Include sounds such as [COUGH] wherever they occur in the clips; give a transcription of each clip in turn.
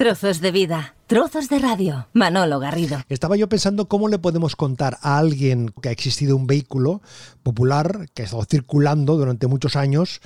Trozos de vida, trozos de radio. Manolo Garrido. Estaba yo pensando cómo le podemos contar a alguien que ha existido un vehículo popular que ha estado circulando durante muchos años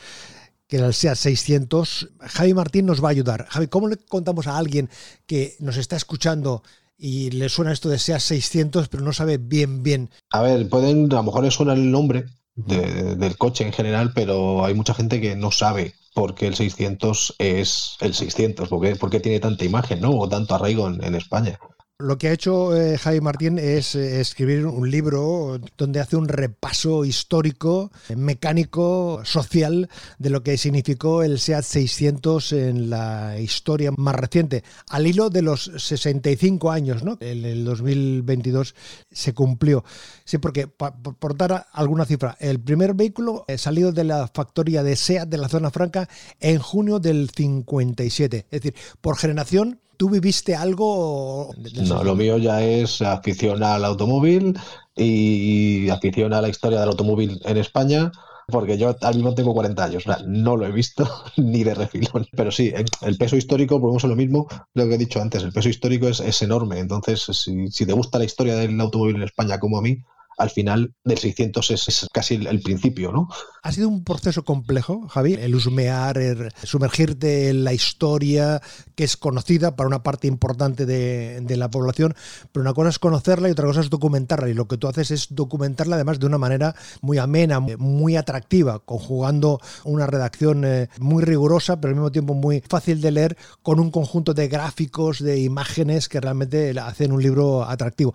que era el SEAT 600. Javi Martín nos va a ayudar. Javi, ¿cómo le contamos a alguien que nos está escuchando y le suena esto de SEAT 600 pero no sabe bien bien? A ver, pueden, a lo mejor le suena el nombre del coche en general, pero hay mucha gente que no sabe porque el 600 es el 600, porque, porque tiene tanta imagen, ¿no? O tanto arraigo en, España. Lo que ha hecho eh, Javi Martín es eh, escribir un libro donde hace un repaso histórico, mecánico, social de lo que significó el SEAT 600 en la historia más reciente, al hilo de los 65 años, ¿no? En el 2022 se cumplió. Sí, porque por, dar alguna cifra, el primer vehículo eh, salió de la factoría de SEAT de la zona franca en junio del 57. Es decir, por generación ¿Tú viviste algo? No, lo mío ya es afición al automóvil y afición a la historia del automóvil en España, porque yo al mismo tengo 40 años, no lo he visto [LAUGHS] ni de refilón. Pero sí, el peso histórico, volvemos a lo mismo, lo que he dicho antes, el peso histórico es, enorme. Entonces, si, si te gusta la historia del automóvil en España como a mí, al final del 600 es, casi el, principio, ¿no? Ha sido un proceso complejo, Javi, el husmear, el sumergirte en la historia que es conocida para una parte importante de, de, la población, pero una cosa es conocerla y otra cosa es documentarla. Y lo que tú haces es documentarla además de una manera muy amena, muy atractiva, conjugando una redacción eh, muy rigurosa, pero al mismo tiempo muy fácil de leer, con un conjunto de gráficos, de imágenes que realmente hacen un libro atractivo.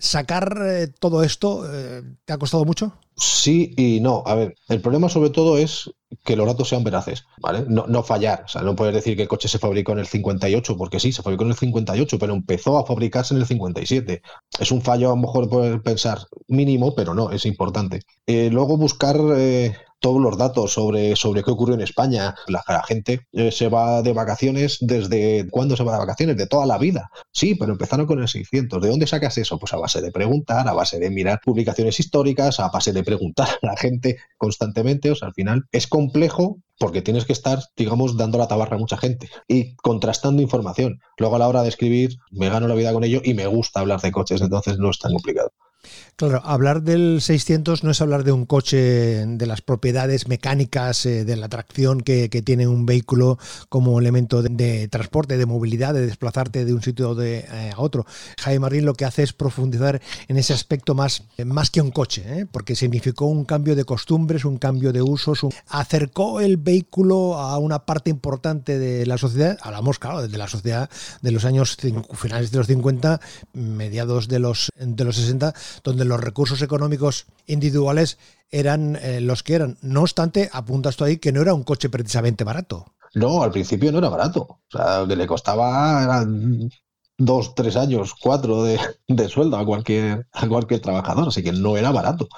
¿Sacar eh, todo esto eh, te ha costado mucho? Sí y no. A ver, el problema sobre todo es que los datos sean veraces, ¿vale? No, fallar. O sea, no puedes decir que el coche se fabricó en el 58, porque sí, se fabricó en el 58, pero empezó a fabricarse en el 57. Es un fallo, a lo mejor poder pensar mínimo, pero no, es importante. Eh, luego buscar todos los datos sobre, sobre qué ocurrió en España. La, gente eh, se va de vacaciones desde cuándo se va de vacaciones, de toda la vida. Sí, pero empezaron con el 600. ¿De dónde sacas eso? Pues a base de preguntar, a base de mirar publicaciones históricas, a base de preguntar a la gente constantemente. O sea, al final es complejo porque tienes que estar, digamos, dando la tabarra a mucha gente y contrastando información. Luego a la hora de escribir me gano la vida con ello y me gusta hablar de coches, entonces no es tan complicado. Claro, hablar del 600 no es hablar de un coche, de las propiedades mecánicas, eh, de la tracción que, tiene un vehículo como elemento de, transporte, de movilidad, de desplazarte de un sitio de, eh, a otro. Jaime Marín lo que hace es profundizar en ese aspecto más, más que un coche, ¿eh? porque significó un cambio de costumbres, un cambio de usos, acercó el vehículo a una parte importante de la sociedad, hablamos, claro, de la sociedad de los años finales de los 50, mediados de los, de los 60, donde los recursos económicos individuales eran eh, los que eran. No obstante, apuntas tú ahí que no era un coche precisamente barato. No, al principio no era barato. O sea, le costaba dos, tres años, cuatro de, de, sueldo a cualquier, a cualquier trabajador, así que no era barato.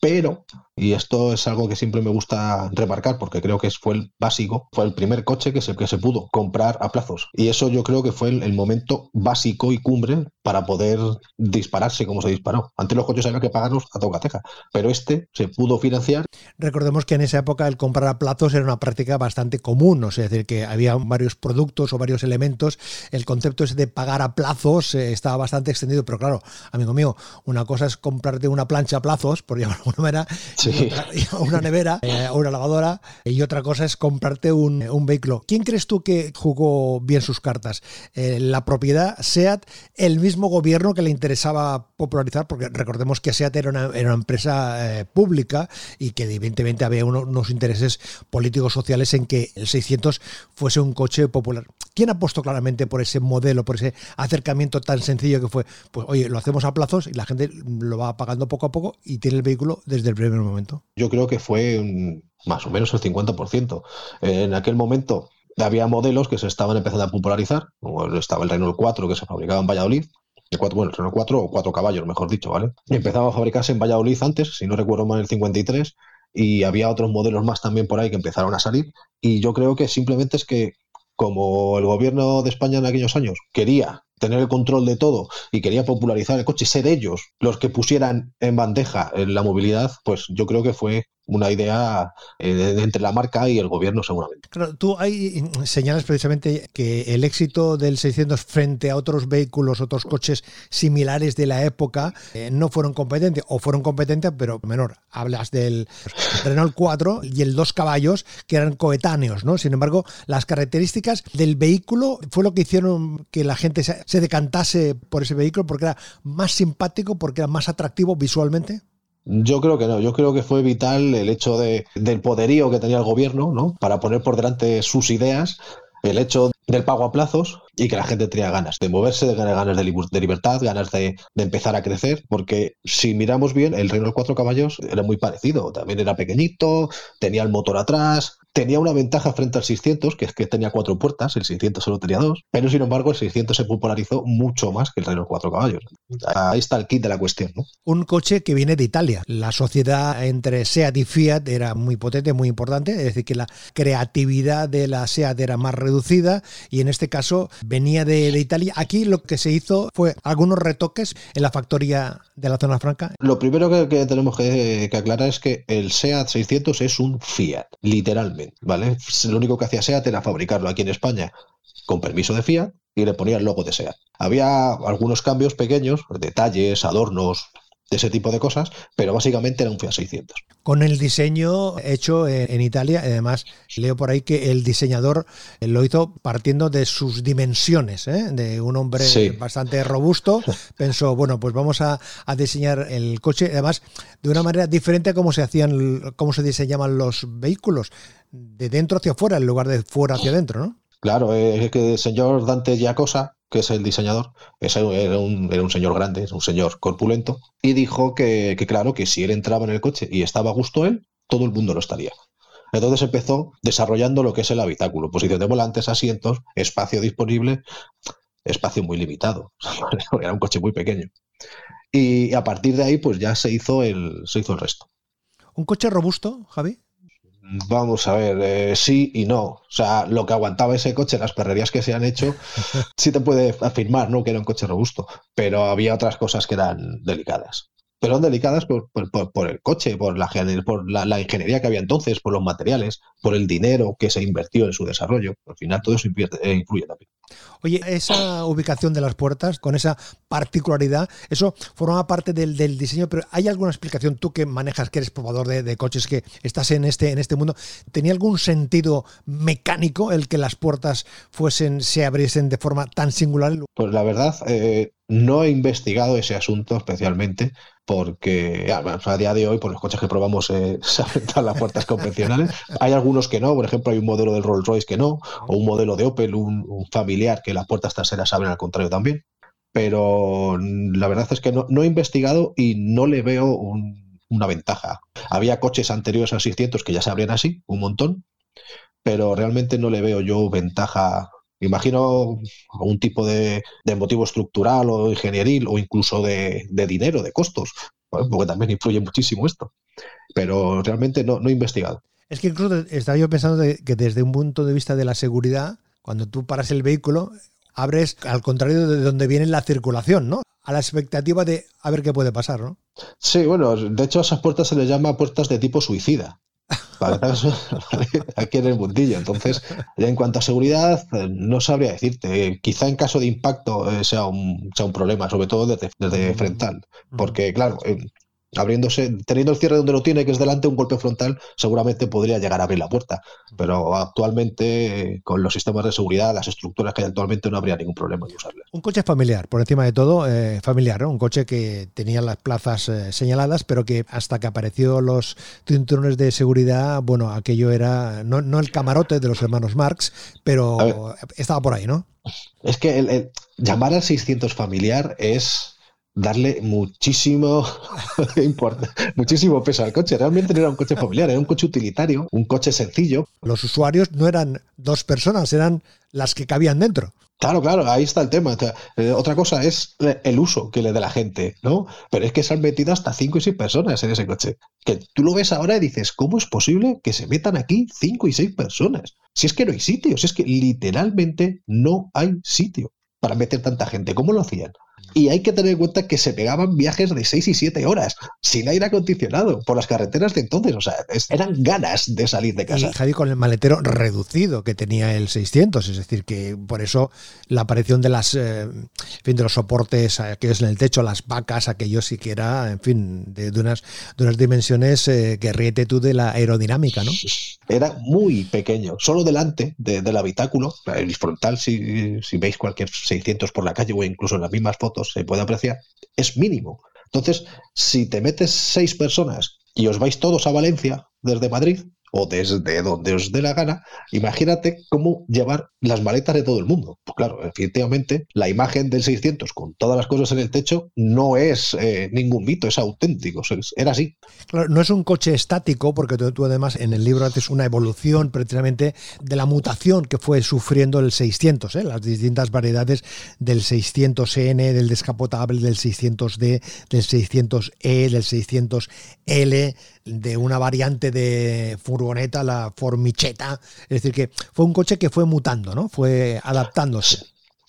Pero y esto es algo que siempre me gusta remarcar porque creo que fue el básico, fue el primer coche que se, pudo comprar a plazos. Y eso yo creo que fue el, momento básico y cumbre para poder dispararse como se disparó. Antes los coches había que pagarlos a tocateja, pero este se pudo financiar. Recordemos que en esa época el comprar a plazos era una práctica bastante común, es decir, que había varios productos o varios elementos. El concepto ese de pagar a plazos eh, estaba bastante extendido, pero claro, amigo mío, una cosa es comprarte una plancha a plazos, por llamarlo de alguna manera, una nevera [LAUGHS] eh, una lavadora y otra cosa es comprarte un, vehículo. ¿Quién crees tú que jugó bien sus cartas? Eh, ¿La propiedad SEAT? ¿El mismo gobierno que le interesaba popularizar? Porque recordemos que SEAT era una, empresa eh, pública y que evidentemente había unos intereses políticos sociales en que el 600 fuese un coche popular. ¿Quién apostó claramente por ese modelo, por ese acercamiento tan sencillo que fue? Pues oye, lo hacemos a plazos y la gente lo va pagando poco a poco y tiene el vehículo desde el primer momento. Yo creo que fue más o menos el 50%. En aquel momento había modelos que se estaban empezando a popularizar, estaba el Renault 4 que se fabricaba en Valladolid, el 4, bueno, Renault 4 o 4 caballos, mejor dicho, ¿vale? Empezaba a fabricarse en Valladolid antes, si no recuerdo mal, el 53, y había otros modelos más también por ahí que empezaron a salir, y yo creo que simplemente es que como el gobierno de España en aquellos años quería tener el control de todo y quería popularizar el coche, ser ellos los que pusieran en bandeja la movilidad, pues yo creo que fue una idea eh, entre la marca y el gobierno seguramente. Claro, tú ahí señalas precisamente que el éxito del 600 frente a otros vehículos, otros coches similares de la época, eh, no fueron competentes o fueron competentes, pero menor. Hablas del Renault 4 y el 2 caballos que eran coetáneos, ¿no? Sin embargo, las características del vehículo fue lo que hicieron que la gente se decantase por ese vehículo porque era más simpático, porque era más atractivo visualmente. Yo creo que no, yo creo que fue vital el hecho de, del poderío que tenía el gobierno, ¿no? Para poner por delante sus ideas, el hecho del pago a plazos y que la gente tenía ganas de moverse, de ganas de, libertad, ganas de, de, empezar a crecer, porque si miramos bien, el Reino de Cuatro Caballos era muy parecido, también era pequeñito, tenía el motor atrás, tenía una ventaja frente al 600, que es que tenía cuatro puertas, el 600 solo tenía dos, pero sin embargo el 600 se popularizó mucho más que el Renault 4 caballos. Ahí está el kit de la cuestión. ¿no? Un coche que viene de Italia. La sociedad entre SEAT y Fiat era muy potente, muy importante, es decir, que la creatividad de la SEAT era más reducida y en este caso venía de, de Italia. Aquí lo que se hizo fue algunos retoques en la factoría de la zona franca. Lo primero que, que tenemos que, que aclarar es que el SEAT 600 es un Fiat, literalmente. ¿Vale? Lo único que hacía SEAT era fabricarlo aquí en España con permiso de Fiat y le ponía el logo de SEAT. Había algunos cambios pequeños, detalles, adornos, de ese tipo de cosas, pero básicamente era un Fiat 600. Con el diseño hecho en Italia, además leo por ahí que el diseñador lo hizo partiendo de sus dimensiones, ¿eh? de un hombre sí. bastante robusto, [LAUGHS] pensó, bueno, pues vamos a, a, diseñar el coche, además de una manera diferente a cómo se hacían, cómo se diseñaban los vehículos, de dentro hacia afuera en lugar de fuera hacia adentro, ¿no? Claro, es que el señor Dante Giacosa, que es el diseñador, era un, era un señor grande, un señor corpulento, y dijo que, que, claro, que si él entraba en el coche y estaba a gusto él, todo el mundo lo estaría. Entonces empezó desarrollando lo que es el habitáculo, posición de volantes, asientos, espacio disponible, espacio muy limitado. [LAUGHS] Era un coche muy pequeño. Y a partir de ahí, pues ya se hizo el, se hizo el resto. ¿Un coche robusto, Javi? Vamos a ver, eh, sí y no. O sea, lo que aguantaba ese coche, las perrerías que se han hecho, [LAUGHS] sí te puede afirmar, ¿no? Que era un coche robusto. Pero había otras cosas que eran delicadas. Pero eran delicadas por, por, por el coche, por, la, por la, la, ingeniería que había entonces, por los materiales, por el dinero que se invirtió en su desarrollo. Al final todo eso invierte, eh, influye también. Oye, esa ubicación de las puertas, con esa particularidad, eso forma parte del, del, diseño, pero ¿hay alguna explicación tú que manejas, que eres probador de, de, coches, que estás en este, en este mundo? ¿Tenía algún sentido mecánico el que las puertas fuesen, se abriesen de forma tan singular? Pues la verdad, eh, no he investigado ese asunto especialmente porque a día de hoy, por los coches que probamos, eh, [LAUGHS] se abren las puertas convencionales. [LAUGHS] Hay algunos que no, por ejemplo, hay un modelo del Rolls Royce que no, o un modelo de Opel, un, un familiar, que las puertas traseras abren al contrario también. Pero la verdad es que no, he investigado y no le veo un, una ventaja. Había coches anteriores al 600 que ya se abrían así, un montón, pero realmente no le veo yo ventaja Imagino algún tipo de, motivo estructural o ingenieril o incluso de, dinero, de costos, porque también influye muchísimo esto. Pero realmente no, he investigado. Es que incluso estaba yo pensando que desde un punto de vista de la seguridad, cuando tú paras el vehículo, abres al contrario de donde viene la circulación, ¿no? A la expectativa de a ver qué puede pasar, ¿no? Sí, bueno, de hecho a esas puertas se les llama puertas de tipo suicida. [LAUGHS] aquí en el mundillo. Entonces, ya en cuanto a seguridad, no sabría decirte. Quizá en caso de impacto eh, sea, un, sea un problema, sobre todo desde, desde frontal. Porque, claro, eh, abriéndose, teniendo el cierre donde lo tiene, que es delante, un golpe frontal, seguramente podría llegar a abrir la puerta. Pero actualmente, con los sistemas de seguridad, las estructuras que hay actualmente, no habría ningún problema en usarlas. Un coche familiar, por encima de todo, eh, familiar, ¿no? Un coche que tenía las plazas eh, señaladas, pero que hasta que apareció los cinturones de seguridad, bueno, aquello era, no, no el camarote de los hermanos Marx, pero estaba por ahí, ¿no? Es que el, el, llamar al 600 familiar es darle muchísimo, [LAUGHS] muchísimo peso al coche. Realmente no era un coche familiar, era un coche utilitario, un coche sencillo. Los usuarios no eran dos personas, eran las que cabían dentro. Claro, claro, ahí está el tema. Eh, otra cosa es el uso que le dé la gente, ¿no? Pero es que se han metido hasta cinco y seis personas en ese coche. Que tú lo ves ahora y dices, ¿cómo es posible que se metan aquí cinco y seis personas? Si es que no hay sitio, si es que literalmente no hay sitio para meter tanta gente. ¿Cómo lo hacían? Y hay que tener en cuenta que se pegaban viajes de 6 y 7 horas sin aire acondicionado por las carreteras de entonces. O sea, eran ganas de salir de casa. Y Javi con el maletero reducido que tenía el 600. Es decir, que por eso la aparición de las eh, fin, de los soportes aquellos en el techo, las vacas, aquellos siquiera, en fin, de, unas, de unas dimensiones eh, que ríete tú de la aerodinámica, ¿no? Era muy pequeño, solo delante del habitáculo, el frontal, si, si veis cualquier 600 por la calle o incluso en las mismas se puede apreciar, es mínimo. Entonces, si te metes seis personas y os vais todos a Valencia desde Madrid, o desde donde os dé la gana, imagínate cómo llevar las maletas de todo el mundo. Pues claro, efectivamente, la imagen del 600 con todas las cosas en el techo no es eh, ningún mito, es auténtico, era así. No es un coche estático, porque tú, además en el libro haces una evolución precisamente de la mutación que fue sufriendo el 600, ¿eh? las distintas variedades del 600N, del descapotable, del 600D, del 600E, del 600L, de una variante de furgoneta, la Formicheta. Es decir, que fue un coche que fue mutando, ¿no? Fue adaptándose.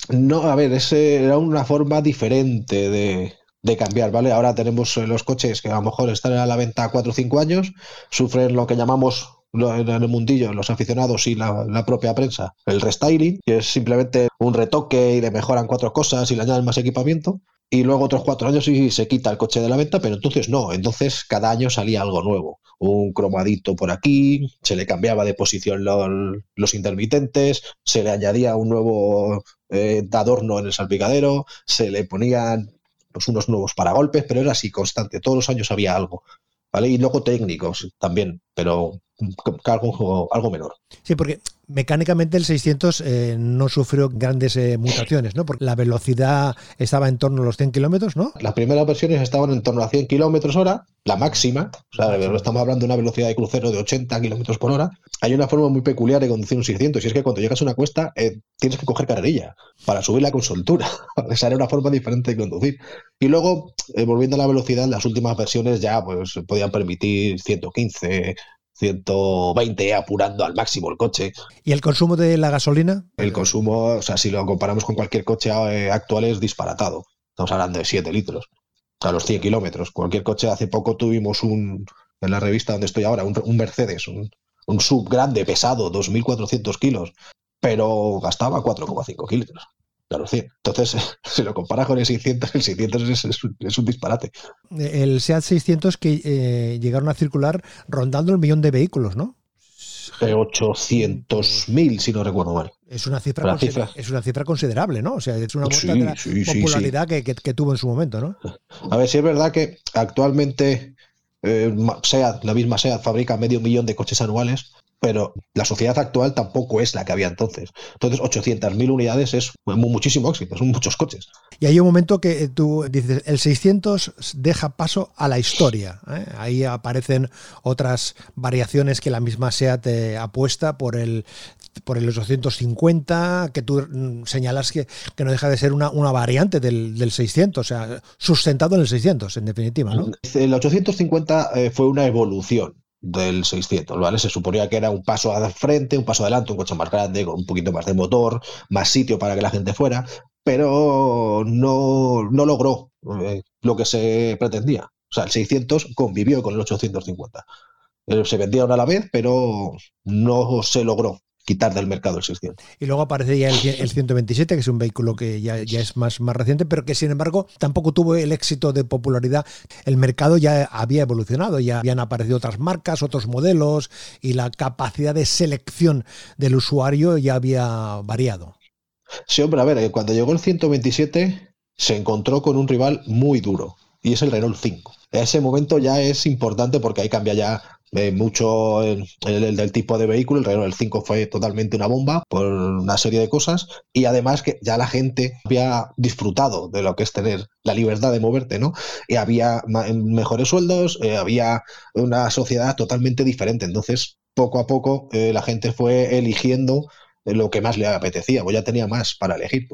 No, a ver, ese era una forma diferente de, cambiar, ¿vale? Ahora tenemos eh, los coches que a lo mejor están a la venta 4 o 5 años, sufren lo que llamamos en el mundillo, los aficionados y la, la, propia prensa, el restyling, que es simplemente un retoque y le mejoran cuatro cosas y le añaden más equipamiento y luego otros cuatro años y se quita el coche de la venta, pero entonces no, entonces cada año salía algo nuevo, un cromadito por aquí, se le cambiaba de posición los, intermitentes, se le añadía un nuevo eh, adorno en el salpicadero, se le ponían pues, unos nuevos paragolpes, pero era así constante, todos los años había algo. ¿Vale? Y luego técnicos también, pero algo, algo menor. Sí, porque mecánicamente el 600 eh, no sufrió grandes eh, mutaciones, ¿no? Porque la velocidad estaba en torno a los 100 kilómetros, ¿no? Las primeras versiones estaban en torno a 100 kilómetros hora, la máxima, o sea, estamos hablando de una velocidad de crucero de 80 kilómetros por hora. Hay una forma muy peculiar de conducir un 600, y es que cuando llegas a una cuesta eh, tienes que coger carrerilla para subirla con soltura. [LAUGHS] Esa era una forma diferente de conducir. Y luego, volviendo a la velocidad, las últimas versiones ya pues podían permitir 115, 120 apurando al máximo el coche. ¿Y el consumo de la gasolina? El consumo, o sea, si lo comparamos con cualquier coche eh, actual es disparatado. Estamos hablando de 7 litros a los 100 kilómetros. Cualquier coche, hace poco tuvimos un, en la revista donde estoy ahora, un, Mercedes, un, un sub grande, pesado, 2.400 kilos, pero gastaba 4,5 litros. Entonces, [LAUGHS] si lo comparas con el 600, el 600 es, un, disparate. El SEAT 600 que eh, llegaron a circular rondando el millón de vehículos, ¿no? 800.000, si no recuerdo mal. Es una cifra, es una cifra considerable, ¿no? O sea, es una muestra de la popularidad que, tuvo en su momento, ¿no? A ver, si es verdad que actualmente eh, SEAT, la misma SEAT, fabrica medio millón de coches anuales pero la sociedad actual tampoco es la que había entonces. Entonces, 800.000 unidades es muchísimo éxito, son muchos coches. Y hay un momento que tú dices, el 600 deja paso a la historia. ¿eh? Ahí aparecen otras variaciones que la misma SEAT eh, apuesta por el por el 850, que tú mm, señalas que, que no deja de ser una, una variante del, del, 600, o sea, sustentado en el 600, en definitiva. ¿no? El 850 eh, fue una evolución del 600, ¿vale? Se suponía que era un paso al frente, un paso adelante, un coche más grande, con un poquito más de motor, más sitio para que la gente fuera, pero no, no logró eh, lo que se pretendía. O sea, el 600 convivió con el 850. Eh, se vendieron a la vez, pero no se logró quitar del mercado el 600. Y luego aparece ya el, 127, que es un vehículo que ya, ya, es más, más reciente, pero que sin embargo tampoco tuvo el éxito de popularidad. El mercado ya había evolucionado, ya habían aparecido otras marcas, otros modelos y la capacidad de selección del usuario ya había variado. Sí, hombre, a ver, eh, cuando llegó el 127 se encontró con un rival muy duro y es el Renault 5. Ese momento ya es importante porque ahí cambia ya eh, mucho el, del tipo de vehículo. El Renault 5 fue totalmente una bomba por una serie de cosas y además que ya la gente había disfrutado de lo que es tener la libertad de moverte, ¿no? Y había mejores sueldos, eh, había una sociedad totalmente diferente. Entonces, poco a poco, eh, la gente fue eligiendo lo que más le apetecía, o ya tenía más para elegir.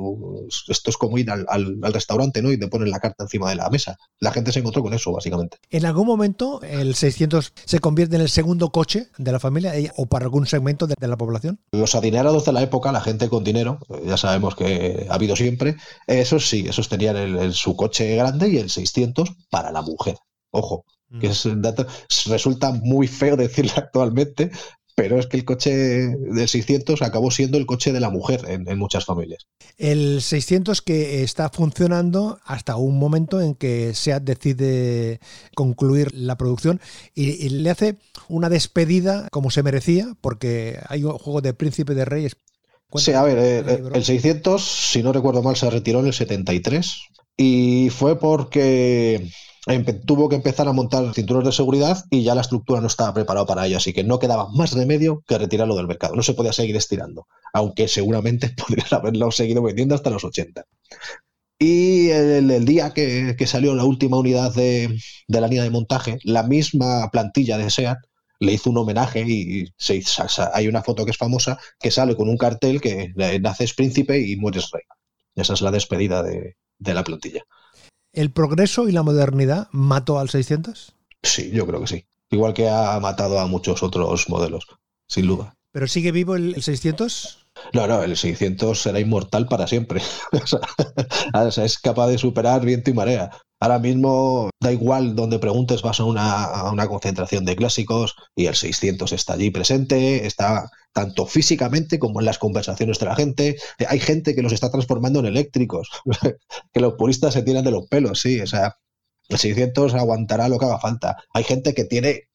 Esto es como ir al, restaurante, ¿no? Y te ponen la carta encima de la mesa. La gente se encontró con eso, básicamente. ¿En algún momento el 600 se convierte en el segundo coche de la familia eh, o para algún segmento de, la población? Los adinerados de la época, la gente con dinero, ya sabemos que ha habido siempre, esos sí, esos tenían su coche grande y el 600 para la mujer. Ojo, que mm. es un dato, resulta muy feo decirlo [LAUGHS] actualmente, pero es que el coche del 600 acabó siendo el coche de la mujer en, muchas familias. El 600 que está funcionando hasta un momento en que SEAT decide concluir la producción y, le hace una despedida como se merecía, porque hay un juego de Príncipe de Reyes. Sí, a ver, eh, el 600, si no recuerdo mal, se retiró en el 73 y fue porque tuvo que empezar a montar cinturones de seguridad y ya la estructura no estaba preparada para ello, así que no quedaba más remedio que retirarlo del mercado. No se podía seguir estirando, aunque seguramente [LAUGHS] podrían haberlo seguido vendiendo hasta los 80. Y el, día que, salió la última unidad de, la línea de montaje, la misma plantilla de SEAT le hizo un homenaje y se, hay una foto que es famosa que sale con un cartel que naces príncipe y mueres rey. Esa es la despedida de la plantilla. ¿El progreso y la modernidad mató al 600? Sí, yo creo que sí. Igual que ha matado a muchos otros modelos, sin duda. ¿Pero sigue vivo el 600? No, no, el 600 será inmortal para siempre. [LAUGHS] o sea, es capaz de superar viento y marea. Ahora mismo da igual donde preguntes, vas a una, concentración de clásicos y el 600 está allí presente, está tanto físicamente como en las conversaciones de la gente. Hay gente que los está transformando en eléctricos, [LAUGHS] que los puristas se tiran de los pelos, sí, o sea, el 600 aguantará lo que haga falta. Hay gente que tiene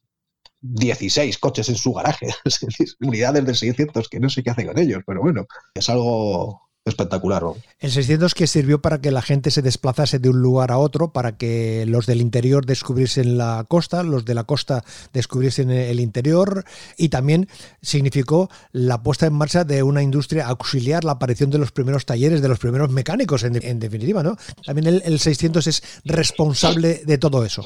16 coches en su garaje, [LAUGHS] unidades de 600 que no sé qué hace con ellos, pero bueno, es algo espectacular. El 600 que sirvió para que la gente se desplazase de un lugar a otro, para que los del interior descubriesen la costa, los de la costa descubriesen el interior y también significó la puesta en marcha de una industria auxiliar, la aparición de los primeros talleres, de los primeros mecánicos, en, definitiva, ¿no? También el, 600 es responsable de todo eso.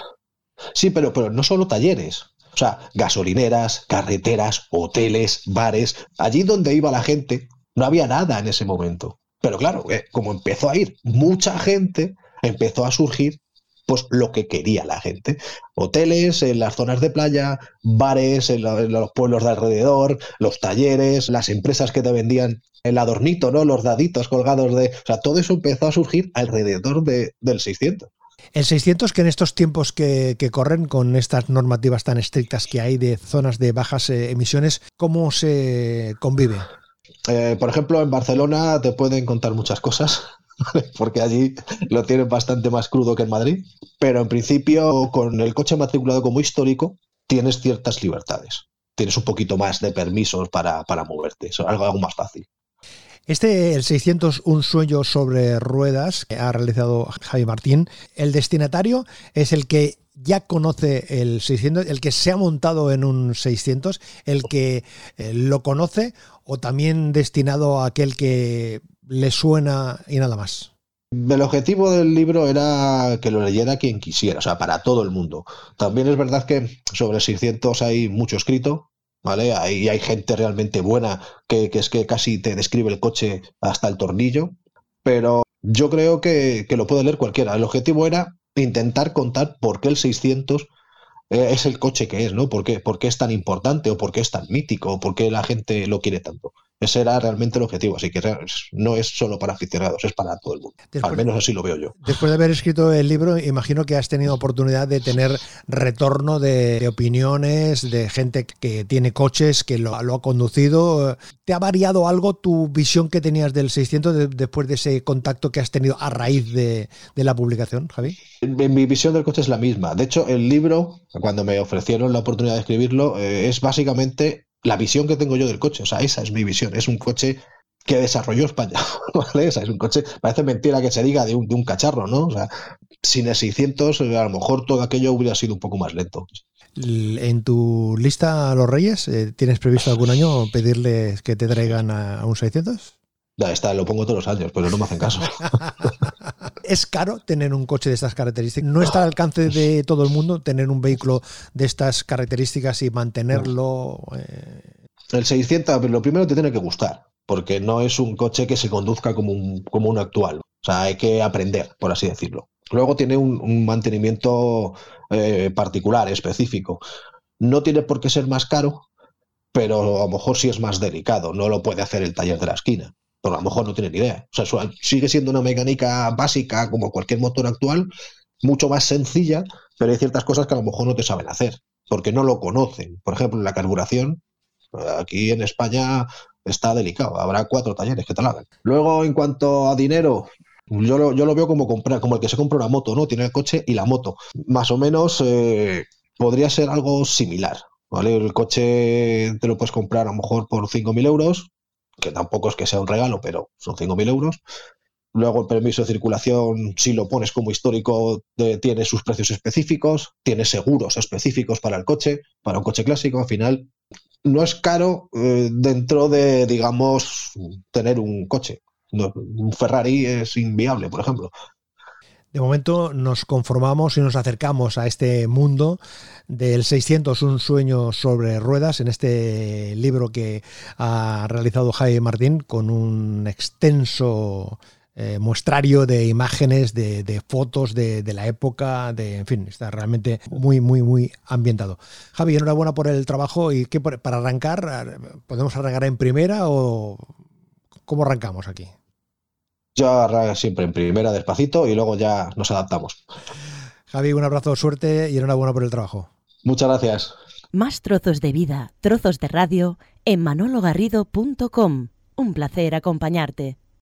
Sí, pero, pero no solo talleres. O sea, gasolineras, carreteras, hoteles, bares, allí donde iba la gente, no había nada en ese momento. Pero claro, eh, como empezó a ir mucha gente, empezó a surgir pues lo que quería la gente. Hoteles en las zonas de playa, bares en, los pueblos de alrededor, los talleres, las empresas que te vendían el adornito, ¿no? Los daditos colgados de... O sea, todo eso empezó a surgir alrededor de, del 600. El 600 que en estos tiempos que, corren con estas normativas tan estrictas que hay de zonas de bajas eh, emisiones, ¿cómo se convive? Eh, por ejemplo, en Barcelona te pueden contar muchas cosas, [LAUGHS] porque allí lo tienen bastante más crudo que en Madrid, pero en principio con el coche matriculado como histórico tienes ciertas libertades. Tienes un poquito más de permisos para, moverte, es algo, algo más fácil. Este, el 600, un sueño sobre ruedas, que ha realizado Javi Martín, el destinatario es el que ya conoce el 600, el que se ha montado en un 600, el que eh, lo conoce o también destinado a aquel que le suena y nada más? El objetivo del libro era que lo leyera quien quisiera, o sea, para todo el mundo. También es verdad que sobre 600 hay mucho escrito, ¿vale? Ahí hay gente realmente buena que, es que casi te describe el coche hasta el tornillo, pero yo creo que, que lo puede leer cualquiera. El objetivo era intentar contar por qué el 600 eh, es el coche que es, ¿no? ¿Por qué, ¿Por qué, es tan importante o por qué es tan mítico o por qué la gente lo quiere tanto? Ese era realmente el objetivo, así que no es solo para aficionados, es para todo el mundo. Al menos así lo veo yo. Después de haber escrito el libro, imagino que has tenido oportunidad de tener retorno de, opiniones, de gente que tiene coches, que lo, ha conducido. ¿Te ha variado algo tu visión que tenías del 600 después de ese contacto que has tenido a raíz de, la publicación, Javi? Mi visión del coche es la misma. De hecho, el libro, cuando me ofrecieron la oportunidad de escribirlo, eh, es básicamente la visión que tengo yo del coche. O sea, esa es mi visión. Es un coche que desarrolló España. [LAUGHS] ¿vale? es un coche, parece mentira que se diga de un, de un cacharro, ¿no? O sea, sin el 600, a lo mejor todo aquello hubiera sido un poco más lento. En tu lista a los Reyes, eh, ¿tienes previsto algún año pedirles que te traigan a, un 600? Ya está, lo pongo todos los años, pero no me hacen caso. [LAUGHS] es caro tener un coche de estas características. No está al alcance de todo el mundo tener un vehículo de estas características y mantenerlo. Eh, El 600, lo primero te tiene que gustar, porque no es un coche que se conduzca como un, como un actual. O sea, hay que aprender, por así decirlo. Luego tiene un, mantenimiento eh, particular, específico. No tiene por qué ser más caro, pero a lo mejor sí es más delicado. No lo puede hacer el taller de la esquina. Pero a lo mejor no tiene ni idea. O sea, sigue siendo una mecánica básica como cualquier motor actual, mucho más sencilla, pero hay ciertas cosas que a lo mejor no te saben hacer, porque no lo conocen. Por ejemplo, la carburación, aquí en España está delicado. Habrá cuatro talleres que te la hagan. Luego, en cuanto a dinero, yo lo, yo lo veo como comprar, como el que se compra una moto, ¿no? Tiene el coche y la moto. Más o menos eh, podría ser algo similar. ¿Vale? El coche te lo puedes comprar a lo mejor por 5.000 euros, que tampoco es que sea un regalo, pero son 5.000 euros. Luego el permiso de circulación, si lo pones como histórico, tiene sus precios específicos, tiene seguros específicos para el coche, para un coche clásico. Al final, no es caro eh, dentro de, digamos, tener un coche. un Ferrari es inviable, por ejemplo. De momento nos conformamos y nos acercamos a este mundo del 600, un sueño sobre ruedas, en este libro que ha realizado Jaime Martín con un extenso eh, muestrario de imágenes, de, fotos de, la época, de, en fin, está realmente muy, muy, muy ambientado. Javi, enhorabuena por el trabajo y que para arrancar, ¿podemos arrancar en primera o cómo arrancamos aquí? Yo arranco siempre en primera, despacito, y luego ya nos adaptamos. Javi, un abrazo, suerte y enhorabuena por el trabajo. Muchas gracias. Más trozos de vida, trozos de radio en manologarrido.com. Un placer acompañarte.